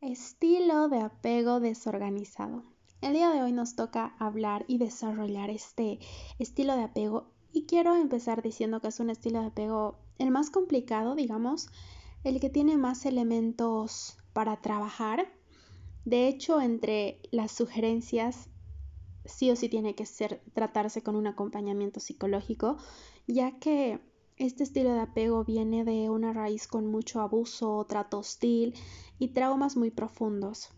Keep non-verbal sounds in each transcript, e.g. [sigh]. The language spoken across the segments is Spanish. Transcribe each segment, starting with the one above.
Estilo de apego desorganizado. El día de hoy nos toca hablar y desarrollar este estilo de apego y quiero empezar diciendo que es un estilo de apego el más complicado, digamos, el que tiene más elementos para trabajar. De hecho, entre las sugerencias sí o sí tiene que ser tratarse con un acompañamiento psicológico, ya que este estilo de apego viene de una raíz con mucho abuso, trato hostil y traumas muy profundos.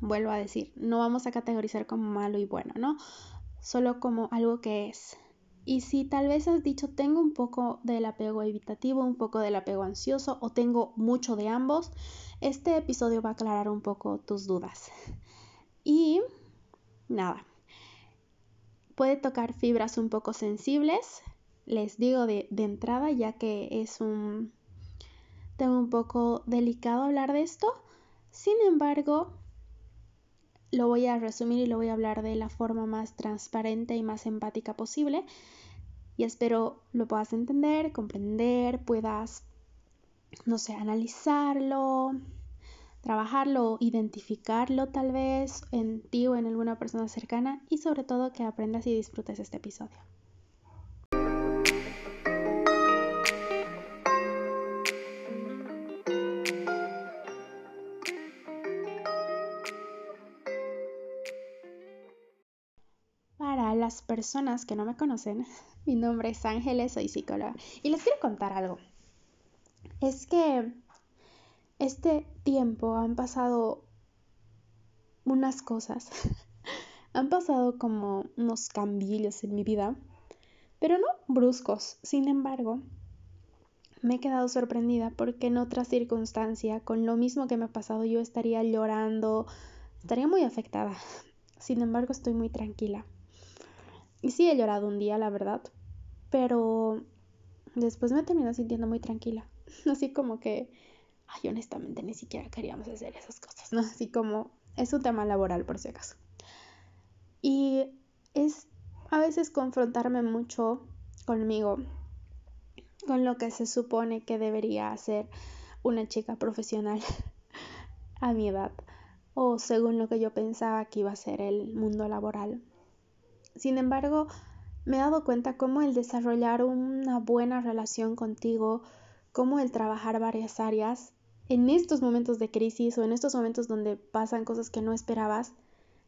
Vuelvo a decir, no vamos a categorizar como malo y bueno, ¿no? Solo como algo que es. Y si tal vez has dicho tengo un poco del apego evitativo, un poco del apego ansioso o tengo mucho de ambos, este episodio va a aclarar un poco tus dudas. Y nada, puede tocar fibras un poco sensibles, les digo de, entrada, ya que es un tema un poco delicado hablar de esto. Sin embargo, lo voy a resumir y lo voy a hablar de la forma más transparente y más empática posible. Y espero lo puedas entender, comprender, puedas, no sé, analizarlo, trabajarlo, identificarlo tal vez en ti o en alguna persona cercana y sobre todo que aprendas y disfrutes este episodio. Las personas que no me conocen, [laughs] mi nombre es Ángeles, soy psicóloga y les quiero contar algo. Es que este tiempo han pasado unas cosas, [laughs] han pasado como unos cambios en mi vida, pero no bruscos. Sin embargo, me he quedado sorprendida porque en otra circunstancia, con lo mismo que me ha pasado, yo estaría llorando, estaría muy afectada. Sin embargo, estoy muy tranquila. Y sí he llorado un día, la verdad, pero después me terminé sintiendo muy tranquila. [laughs] Así como que, ay, honestamente ni siquiera queríamos hacer esas cosas, ¿no? Así como es un tema laboral por si acaso. Y es a veces confrontarme mucho conmigo, con lo que se supone que debería hacer una chica profesional [laughs] a mi edad, o según lo que yo pensaba que iba a ser el mundo laboral. Sin embargo, me he dado cuenta cómo el desarrollar una buena relación contigo, cómo el trabajar varias áreas, en estos momentos de crisis o en estos momentos donde pasan cosas que no esperabas,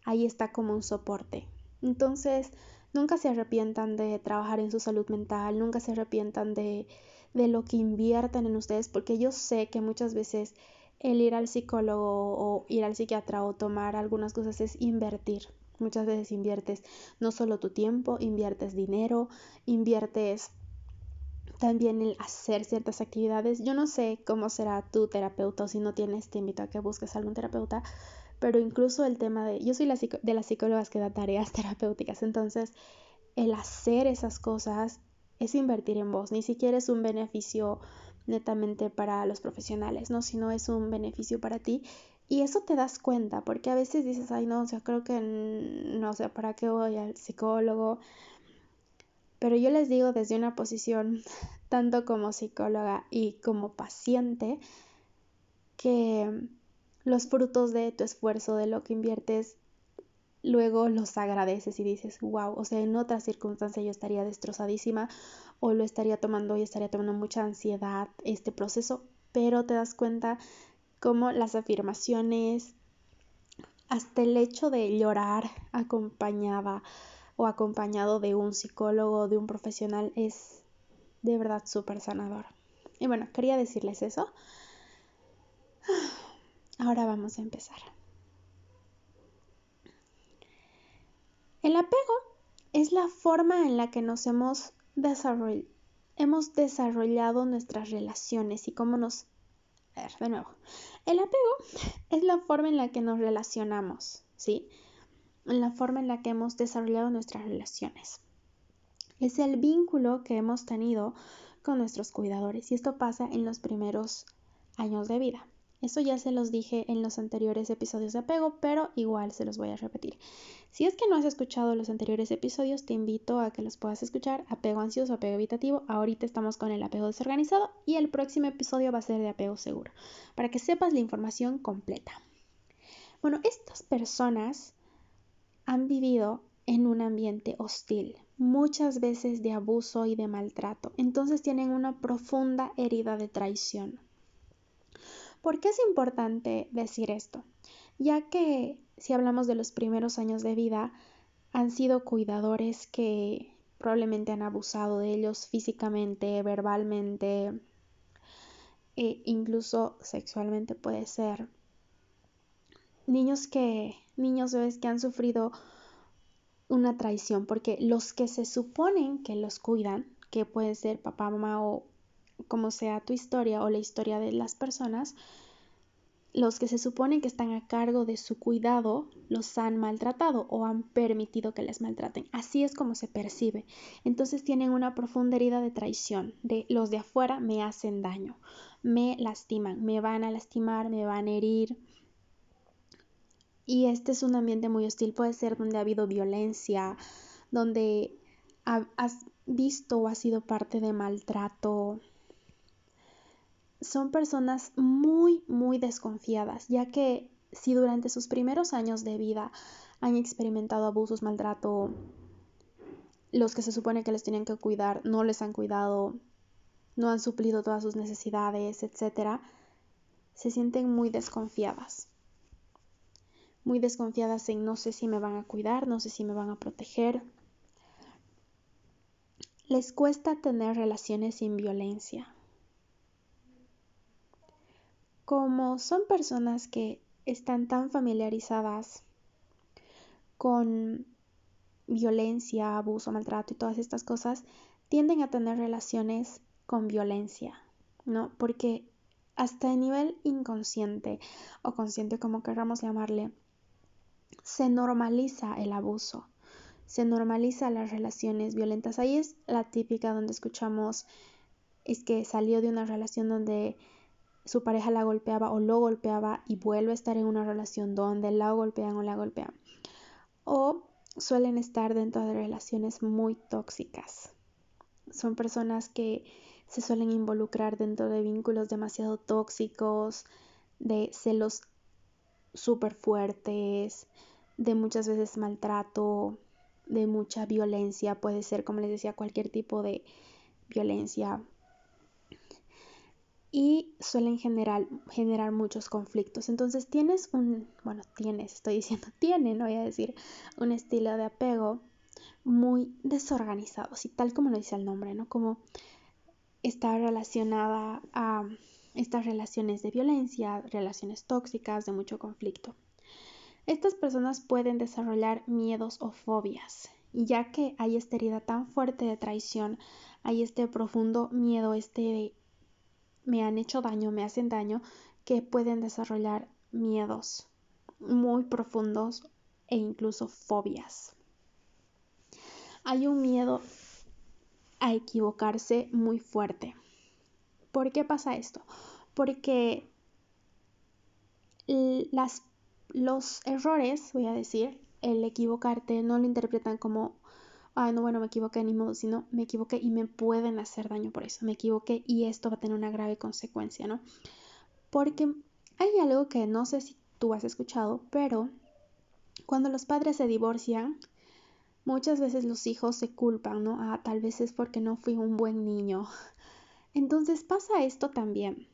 ahí está como un soporte. Entonces, nunca se arrepientan de trabajar en su salud mental, nunca se arrepientan de, de lo que inviertan en ustedes, porque yo sé que muchas veces el ir al psicólogo o ir al psiquiatra o tomar algunas cosas es invertir. Muchas veces inviertes no solo tu tiempo, inviertes dinero, inviertes también el hacer ciertas actividades. Yo no sé cómo será tu terapeuta o si no tienes, te invito a que busques algún terapeuta, pero incluso el tema de, yo soy la de las psicólogas que da tareas [laughs] terapéuticas, entonces el hacer esas cosas es invertir en vos, ni siquiera es un beneficio netamente para los profesionales, ¿no? Sino es un beneficio para ti y eso te das cuenta, porque a veces dices, ay, no, o sea, creo que no sé, ¿para qué voy al psicólogo? Pero yo les digo desde una posición, [laughs] tanto como psicóloga y como paciente, que los frutos de tu esfuerzo, de lo que inviertes, luego los agradeces y dices, wow, o sea, en otra circunstancia yo estaría destrozadísima o lo estaría tomando y estaría tomando mucha ansiedad este proceso, pero te das cuenta como las afirmaciones, hasta el hecho de llorar acompañada o acompañado de un psicólogo, de un profesional, es de verdad súper sanador. Y bueno, quería decirles eso. Ahora vamos a empezar. El apego es la forma en la que nos hemos, hemos desarrollado nuestras relaciones y cómo nos a ver, de nuevo. El apego es la forma en la que nos relacionamos, ¿sí? La forma en la que hemos desarrollado nuestras relaciones. Es el vínculo que hemos tenido con nuestros cuidadores y esto pasa en los primeros años de vida. Eso ya se los dije en los anteriores episodios de apego, pero igual se los voy a repetir. Si es que no has escuchado los anteriores episodios, te invito a que los puedas escuchar. Apego ansioso, apego evitativo. Ahorita estamos con el apego desorganizado y el próximo episodio va a ser de apego seguro, para que sepas la información completa. Bueno, estas personas han vivido en un ambiente hostil, muchas veces de abuso y de maltrato. Entonces tienen una profunda herida de traición. ¿Por qué es importante decir esto? Ya que si hablamos de los primeros años de vida, han sido cuidadores que probablemente han abusado de ellos físicamente, verbalmente, e incluso sexualmente puede ser. Niños que, niños bebés que han sufrido una traición, porque los que se suponen que los cuidan, que puede ser papá, mamá o como sea tu historia o la historia de las personas, los que se suponen que están a cargo de su cuidado los han maltratado o han permitido que les maltraten. Así es como se percibe. Entonces tienen una profunda herida de traición, de los de afuera me hacen daño, me lastiman, me van a lastimar, me van a herir. Y este es un ambiente muy hostil, puede ser donde ha habido violencia, donde has visto o has sido parte de maltrato, son personas muy, muy desconfiadas, ya que si durante sus primeros años de vida han experimentado abusos, maltrato, los que se supone que les tenían que cuidar no les han cuidado, no han suplido todas sus necesidades, etc., se sienten muy desconfiadas. Muy desconfiadas en no sé si me van a cuidar, no sé si me van a proteger. Les cuesta tener relaciones sin violencia como son personas que están tan familiarizadas con violencia, abuso, maltrato y todas estas cosas, tienden a tener relaciones con violencia, ¿no? Porque hasta a nivel inconsciente o consciente, como queramos llamarle, se normaliza el abuso, se normaliza las relaciones violentas. Ahí es la típica donde escuchamos, es que salió de una relación donde su pareja la golpeaba o lo golpeaba y vuelve a estar en una relación donde la golpean o la golpean. O suelen estar dentro de relaciones muy tóxicas. Son personas que se suelen involucrar dentro de vínculos demasiado tóxicos, de celos súper fuertes, de muchas veces maltrato, de mucha violencia. Puede ser, como les decía, cualquier tipo de violencia y suelen generar, generar muchos conflictos. Entonces tienes un, bueno, tienes, estoy diciendo [laughs] tienen, voy a decir, un estilo de apego muy desorganizado, así tal como lo dice el nombre, ¿no? Como está relacionada a estas relaciones de violencia, relaciones tóxicas, de mucho conflicto. Estas personas pueden desarrollar miedos o fobias, ya que hay esta herida tan fuerte de traición, hay este profundo miedo, este me han hecho daño, me hacen daño, que pueden desarrollar miedos muy profundos e incluso fobias. Hay un miedo a equivocarse muy fuerte. ¿Por qué pasa esto? Porque las, los errores, voy a decir, el equivocarte no lo interpretan como ah, no, bueno, me equivoqué ni modo, sino me equivoqué y me pueden hacer daño por eso, me equivoqué y esto va a tener una grave consecuencia, ¿no? Porque hay algo que no sé si tú has escuchado, pero cuando los padres se divorcian, muchas veces los hijos se culpan, ¿no? Ah, tal vez es porque no fui un buen niño. [laughs] Entonces pasa esto también.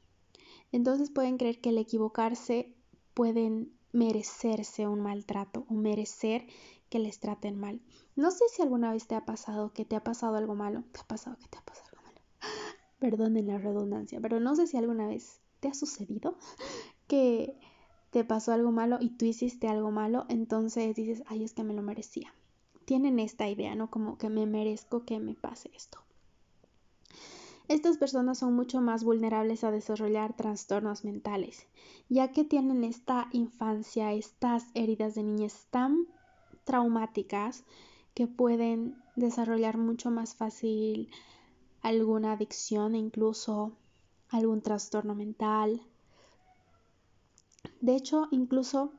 Entonces pueden creer que al equivocarse pueden merecerse un maltrato o merecer que les traten mal. No sé si alguna vez te ha pasado que te ha pasado algo malo. ¿Te ha pasado que te ha pasado algo malo? [gasps] Perdonen la redundancia, pero no sé si alguna vez te ha sucedido [laughs] que te pasó algo malo y tú hiciste algo malo, entonces dices, ay, es que me lo merecía. Tienen esta idea, ¿no? Como que me merezco que me pase esto. Estas personas son mucho más vulnerables a desarrollar trastornos mentales, ya que tienen esta infancia, estas heridas de niñez tan traumáticas que pueden desarrollar mucho más fácil alguna adicción e incluso algún trastorno mental. De hecho, incluso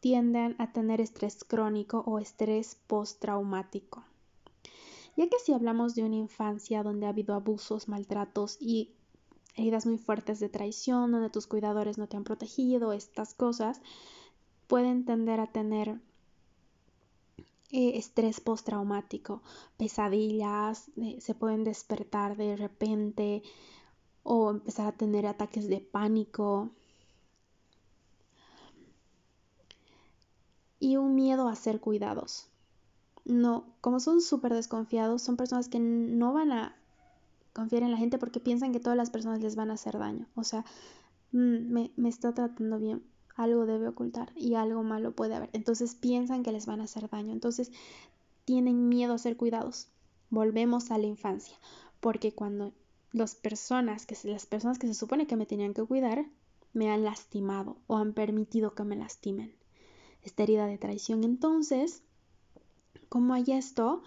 tienden a tener estrés crónico o estrés postraumático. Ya que si hablamos de una infancia donde ha habido abusos, maltratos y heridas muy fuertes de traición, donde tus cuidadores no te han protegido, estas cosas, pueden tender a tener eh, estrés postraumático, pesadillas, eh, se pueden despertar de repente o empezar a tener ataques de pánico, y un miedo a ser cuidados. No, como son súper desconfiados, son personas que no van a confiar en la gente porque piensan que todas las personas les van a hacer daño. O sea, mm, me, me está tratando bien, algo debe ocultar y algo malo puede haber. Entonces piensan que les van a hacer daño. Entonces tienen miedo a ser cuidados. Volvemos a la infancia, porque cuando las personas que las personas que se supone que me tenían que cuidar me han lastimado o han permitido que me lastimen esta herida de traición. Entonces, como hay esto,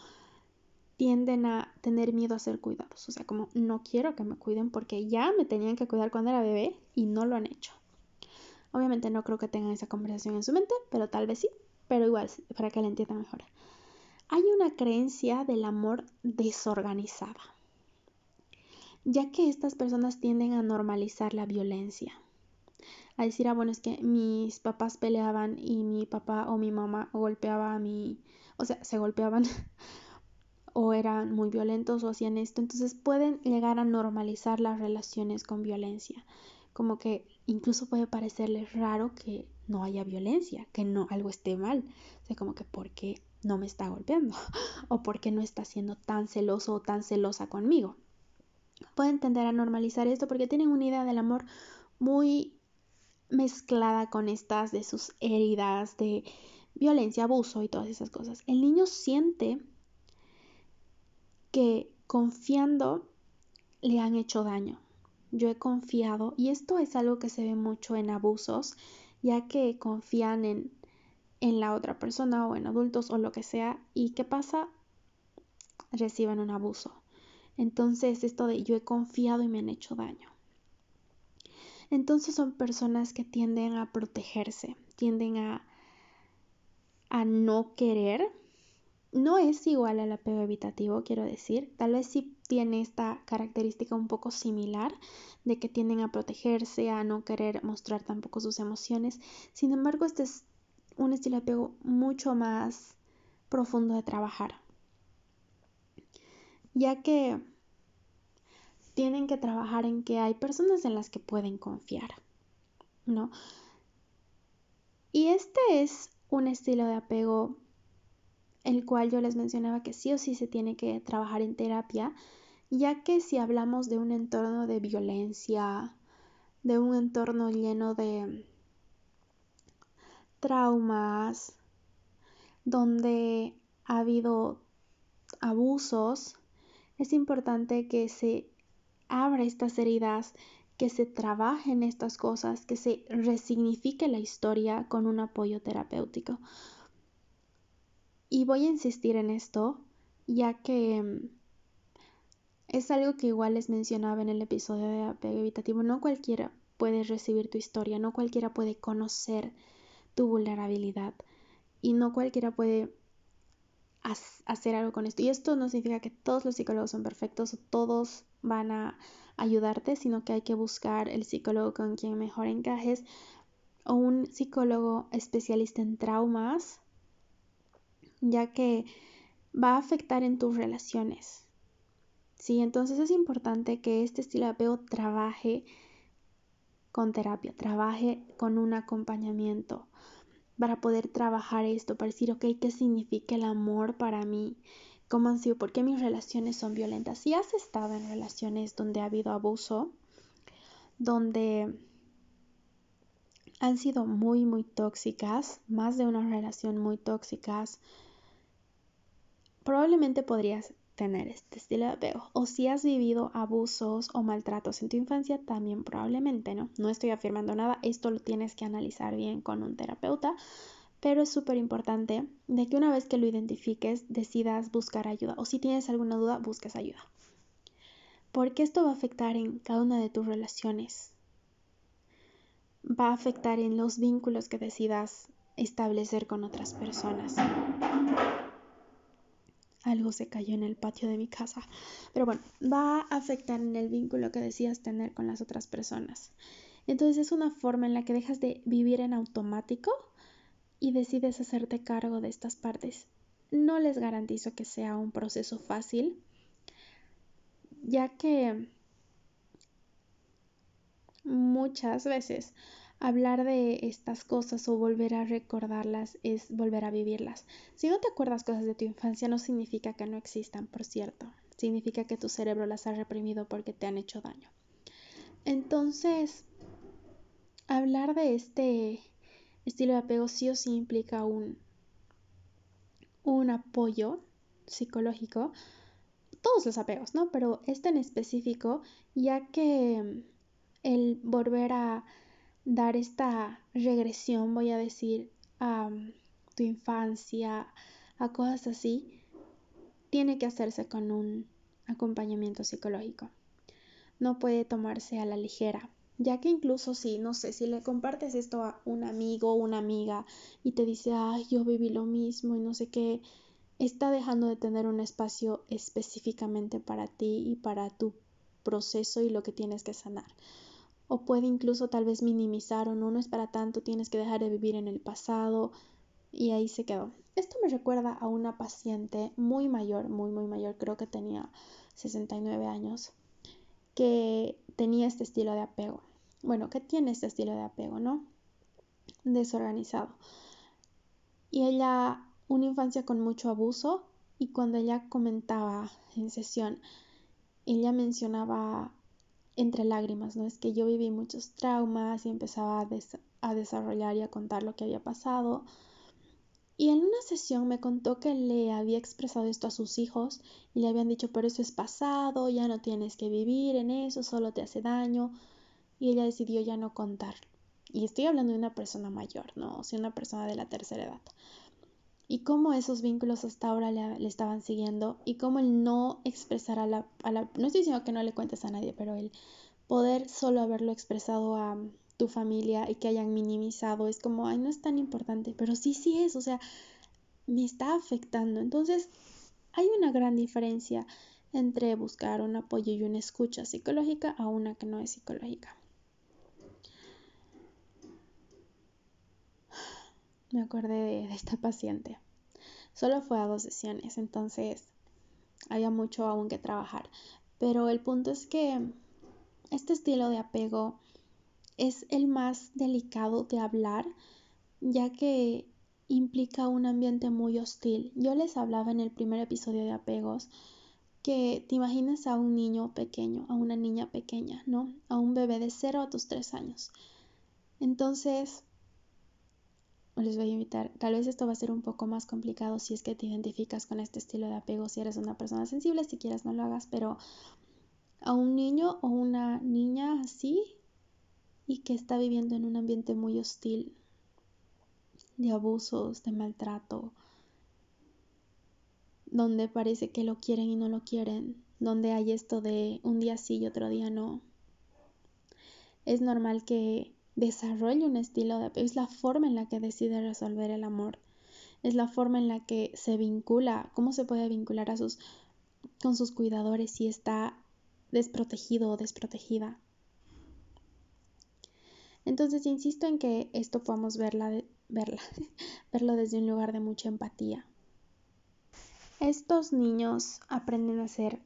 tienden a tener miedo a ser cuidados. O sea, como no quiero que me cuiden porque ya me tenían que cuidar cuando era bebé y no lo han hecho. Obviamente no creo que tengan esa conversación en su mente, pero tal vez sí, pero igual para que la entiendan mejor. Hay una creencia del amor desorganizada, ya que estas personas tienden a normalizar la violencia. A decir, ah, bueno, es que mis papás peleaban y mi papá o mi mamá golpeaba a mi, o sea, se golpeaban [laughs] o eran muy violentos o hacían esto, entonces pueden llegar a normalizar las relaciones con violencia, como que incluso puede parecerles raro que no haya violencia, que no algo esté mal, o sea, como que ¿por qué no me está golpeando? [laughs] o ¿por qué no está siendo tan celoso o tan celosa conmigo? Pueden tender a normalizar esto porque tienen una idea del amor muy mezclada con estas de sus heridas de violencia, abuso y todas esas cosas. El niño siente que confiando le han hecho daño. Yo he confiado y esto es algo que se ve mucho en abusos, ya que confían en, en la otra persona o en adultos o lo que sea. ¿Y qué pasa? Reciben un abuso. Entonces esto de yo he confiado y me han hecho daño. Entonces son personas que tienden a protegerse, tienden a, a no querer. No es igual al apego evitativo, quiero decir. Tal vez sí tiene esta característica un poco similar de que tienden a protegerse, a no querer mostrar tampoco sus emociones. Sin embargo, este es un estilo de apego mucho más profundo de trabajar. Ya que tienen que trabajar en que hay personas en las que pueden confiar, ¿no? Y este es un estilo de apego el cual yo les mencionaba que sí o sí se tiene que trabajar en terapia, ya que si hablamos de un entorno de violencia, de un entorno lleno de traumas, donde ha habido abusos, es importante que se abra estas heridas, que se trabajen estas cosas, que se resignifique la historia con un apoyo terapéutico. Y voy a insistir en esto, ya que mm, es algo que igual les mencionaba en el episodio de apego evitativo. No cualquiera puede recibir tu historia, no cualquiera puede conocer tu vulnerabilidad y no cualquiera puede hacer algo con esto. Y esto no significa que todos los psicólogos son perfectos o todos van a ayudarte, sino que hay que buscar el psicólogo con quien mejor encajes o un psicólogo especialista en traumas, ya que va a afectar en tus relaciones. Sí, entonces es importante que este estilo de apego trabaje con terapia, trabaje con un acompañamiento para poder trabajar esto, para decir, ok, ¿qué significa el amor para mí? ¿Cómo han sido? ¿Por qué mis relaciones son violentas? Si has estado en relaciones donde ha habido abuso, donde han sido muy, muy tóxicas, más de una relación muy tóxicas, probablemente podrías tener este estilo de apego. O si has vivido abusos o maltratos en tu infancia, también probablemente, ¿no? No estoy afirmando nada, esto lo tienes que analizar bien con un terapeuta, pero es súper importante de que una vez que lo identifiques, decidas buscar ayuda o si tienes alguna duda, busques ayuda. Porque esto va a afectar en cada una de tus relaciones. va a afectar en los vínculos que decidas establecer con otras personas. Algo se cayó en el patio de mi casa. Pero bueno, va a afectar en el vínculo que decidas tener con las otras personas. Entonces es una forma en la que dejas de vivir en automático y decides hacerte cargo de estas partes. No les garantizo que sea un proceso fácil, ya que muchas veces hablar de estas cosas o volver a recordarlas es volver a vivirlas. Si no te acuerdas cosas de tu infancia no significa que no existan, por cierto. Significa que tu cerebro las ha reprimido porque te han hecho daño. Entonces, hablar de este estilo de apego sí o sí implica un, un apoyo psicológico. Todos los apegos, ¿no? Pero este en específico, ya que el volver a dar esta regresión, voy a decir, a tu infancia, a cosas así, tiene que hacerse con un acompañamiento psicológico. No puede tomarse a la ligera, ya que incluso si, no sé, si le compartes esto a un amigo o una amiga y te dice, ay, yo viví lo mismo y no sé qué, está dejando de tener un espacio específicamente para ti y para tu proceso y lo que tienes que sanar o puede incluso tal vez minimizar o no, no es para tanto, tienes que dejar de vivir en el pasado y ahí se quedó. Esto me recuerda a una paciente muy mayor, muy, muy mayor, creo que tenía 69 años, que tenía este estilo de apego. Bueno, que tiene este estilo de apego, ¿no? Desorganizado. Y ella, una infancia con mucho abuso, y cuando ella comentaba en sesión, ella mencionaba entre lágrimas, ¿no? Es que yo viví muchos traumas y empezaba a, a desarrollar y a contar lo que había pasado. Y en una sesión me contó que le había expresado esto a sus hijos y le habían dicho, pero eso es pasado, ya no tienes que vivir en eso, solo te hace daño. Y ella decidió ya no contar. Y estoy hablando de una persona mayor, ¿no? O una persona de la tercera edad y cómo esos vínculos hasta ahora le, estaban siguiendo y cómo el no expresar a la, la, no estoy diciendo que no le cuentes a nadie, pero el poder solo haberlo expresado a tu familia y que hayan minimizado es como, ay, no es tan importante, pero sí, sí es, o sea, me está afectando. Entonces, hay una gran diferencia entre buscar un apoyo y una escucha psicológica a una que no es psicológica. me acordé de, esta paciente. Solo fue a dos sesiones, entonces había mucho aún que trabajar. Pero el punto es que este estilo de apego es el más delicado de hablar, ya que implica un ambiente muy hostil. Yo les hablaba en el primer episodio de apegos que te imaginas a un niño pequeño, a una niña pequeña, ¿no? A un bebé de 0 a tus 3 años. Entonces, les voy a invitar, tal vez esto va a ser un poco más complicado si es que te identificas con este estilo de apego, si eres una persona sensible, si quieres no lo hagas, pero a un niño o una niña así y que está viviendo en un ambiente muy hostil de abusos, de maltrato, donde parece que lo quieren y no lo quieren, donde hay esto de un día sí y otro día no. Es normal que desarrolla un estilo de es la forma en la que decide resolver el amor, es la forma en la que se vincula, cómo se puede vincular a sus, con sus cuidadores si está desprotegido o desprotegida. Entonces insisto en que esto podamos verla, verla, [laughs] verlo desde un lugar de mucha empatía. Estos niños aprenden a hacer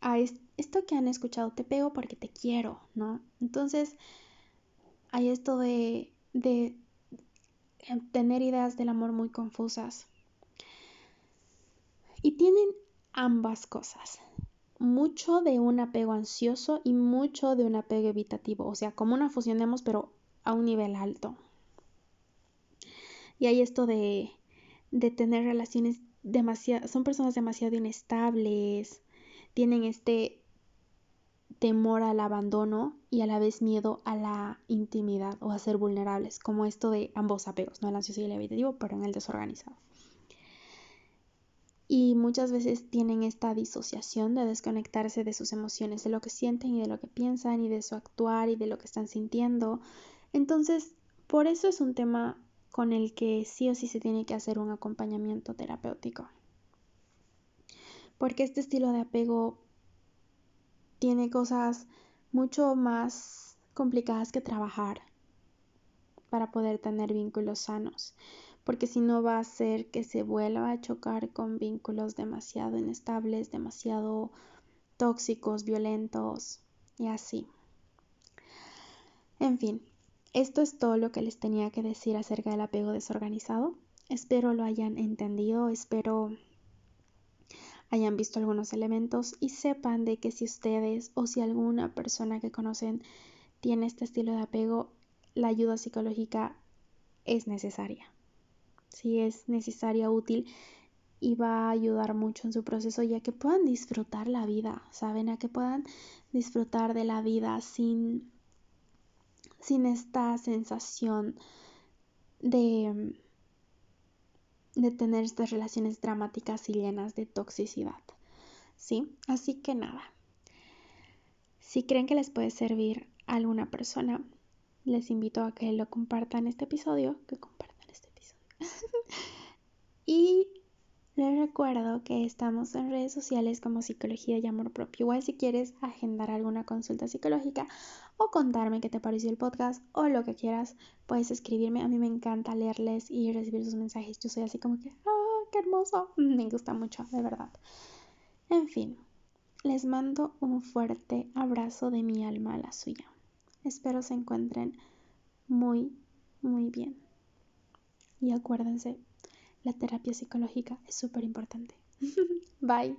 a esto que han escuchado, te pego porque te quiero, ¿no? Entonces, hay esto de, de tener ideas del amor muy confusas. Y tienen ambas cosas. Mucho de un apego ansioso y mucho de un apego evitativo. O sea, como una fusionemos, pero a un nivel alto. Y hay esto de, de tener relaciones demasiado... Son personas demasiado inestables. Tienen este temor al abandono y a la vez miedo a la intimidad o a ser vulnerables, como esto de ambos apegos, no el ansioso y el evitativo, pero en el desorganizado. Y muchas veces tienen esta disociación de desconectarse de sus emociones, de lo que sienten y de lo que piensan y de su actuar y de lo que están sintiendo. Entonces, por eso es un tema con el que sí o sí se tiene que hacer un acompañamiento terapéutico. Porque este estilo de apego tiene cosas mucho más complicadas que trabajar para poder tener vínculos sanos, porque si no va a hacer que se vuelva a chocar con vínculos demasiado inestables, demasiado tóxicos, violentos y así. En fin, esto es todo lo que les tenía que decir acerca del apego desorganizado. Espero lo hayan entendido, espero hayan visto algunos elementos y sepan de que si ustedes o si alguna persona que conocen tiene este estilo de apego, la ayuda psicológica es necesaria. Si es necesaria, útil y va a ayudar mucho en su proceso ya que puedan disfrutar la vida, ¿saben? A que puedan disfrutar de la vida sin, sin esta sensación de de tener estas relaciones dramáticas y llenas de toxicidad. ¿Sí? Así que nada. Si creen que les puede servir a alguna persona, les invito a que lo compartan este episodio, que compartan este episodio. [laughs] y les recuerdo que estamos en redes sociales como Psicología y Amor Propio. Igual si quieres agendar alguna consulta psicológica o contarme qué te pareció el podcast o lo que quieras, puedes escribirme. A mí me encanta leerles y recibir sus mensajes. Yo soy así como que, ¡ah, qué hermoso! [laughs] Me gusta mucho, de verdad. En fin, les mando un fuerte abrazo de mi alma a la suya. Espero se encuentren muy, muy bien. Y acuérdense, la terapia psicológica es súper importante. [laughs] Bye.